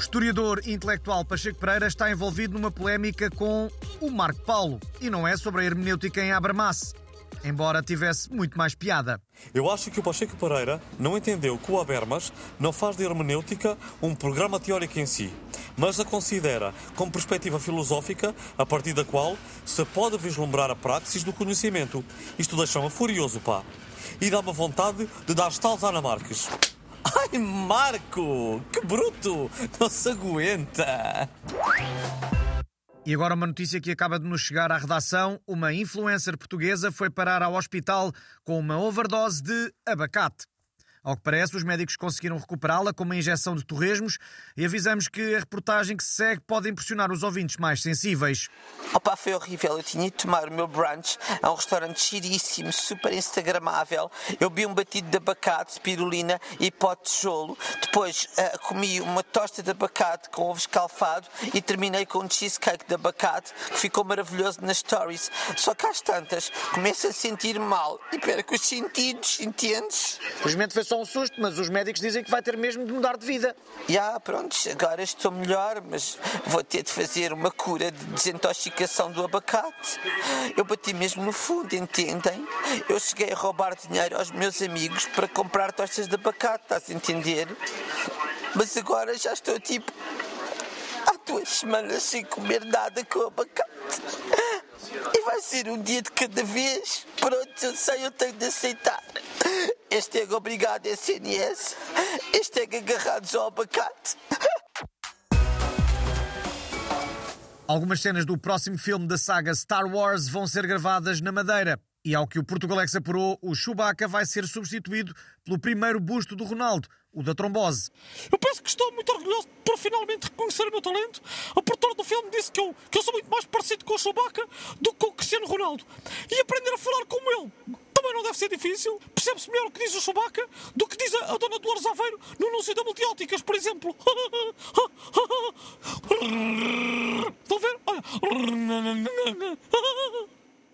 historiador intelectual Pacheco Pereira está envolvido numa polémica com o Marco Paulo. E não é sobre a hermenêutica em Abramasse, embora tivesse muito mais piada. Eu acho que o Pacheco Pereira não entendeu que o Habermas não faz de hermenêutica um programa teórico em si, mas a considera como perspectiva filosófica a partir da qual se pode vislumbrar a praxis do conhecimento. Isto deixa-me furioso, pá. E dá-me vontade de dar estalos à Ana Marques. Ai, Marco! Que bruto! Não se aguenta! E agora uma notícia que acaba de nos chegar à redação. Uma influencer portuguesa foi parar ao hospital com uma overdose de abacate. Ao que parece, os médicos conseguiram recuperá-la com uma injeção de torresmos e avisamos que a reportagem que se segue pode impressionar os ouvintes mais sensíveis. Opa, foi horrível. Eu tinha de tomar o meu brunch a um restaurante giríssimo, super instagramável. Eu vi um batido de abacate, spirulina e pote de tijolo. Depois uh, comi uma tosta de abacate com ovo escalfado e terminei com um cheesecake de abacate que ficou maravilhoso nas stories. Só que às tantas começo a sentir mal e perco os sentidos, entendes? Felizmente foi só um susto, mas os médicos dizem que vai ter mesmo de mudar de vida. Já, pronto, agora estou melhor, mas vou ter de fazer uma cura de desintoxicação do abacate. Eu bati mesmo no fundo, entendem? Eu cheguei a roubar dinheiro aos meus amigos para comprar tostas de abacate, estás a entender? Mas agora já estou tipo há duas semanas sem comer nada com abacate. E vai ser um dia de cada vez. Pronto, eu sei, eu tenho de aceitar. Hashtag obrigado SNS. Hashtag agarrados ao abacate. Algumas cenas do próximo filme da saga Star Wars vão ser gravadas na Madeira. E ao que o Portugalex apurou, o Chewbacca vai ser substituído pelo primeiro busto do Ronaldo, o da trombose. Eu penso que estou muito orgulhoso por finalmente reconhecer o meu talento. O produtor do filme disse que eu, que eu sou muito mais parecido com o Chewbacca do que com o Cristiano Ronaldo. E aprender a falar como ele também não deve ser difícil. Percebe-se melhor o que diz o Chewbacca do que diz a, a Dona Dolores Aveiro no anúncio da Multióticas, por exemplo. Estão a ver?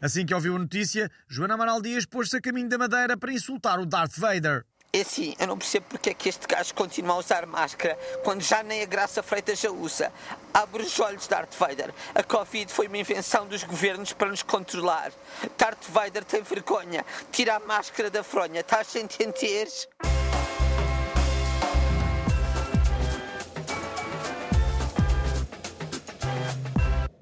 Assim que ouviu a notícia, Joana Amaral Dias pôs-se a caminho da Madeira para insultar o Darth Vader. É assim, eu não percebo porque é que este gajo continua a usar máscara quando já nem a Graça Freitas já usa. Abre os olhos, Darth Vader. A Covid foi uma invenção dos governos para nos controlar. Darth Vader tem vergonha. Tira a máscara da fronha. Estás a entender?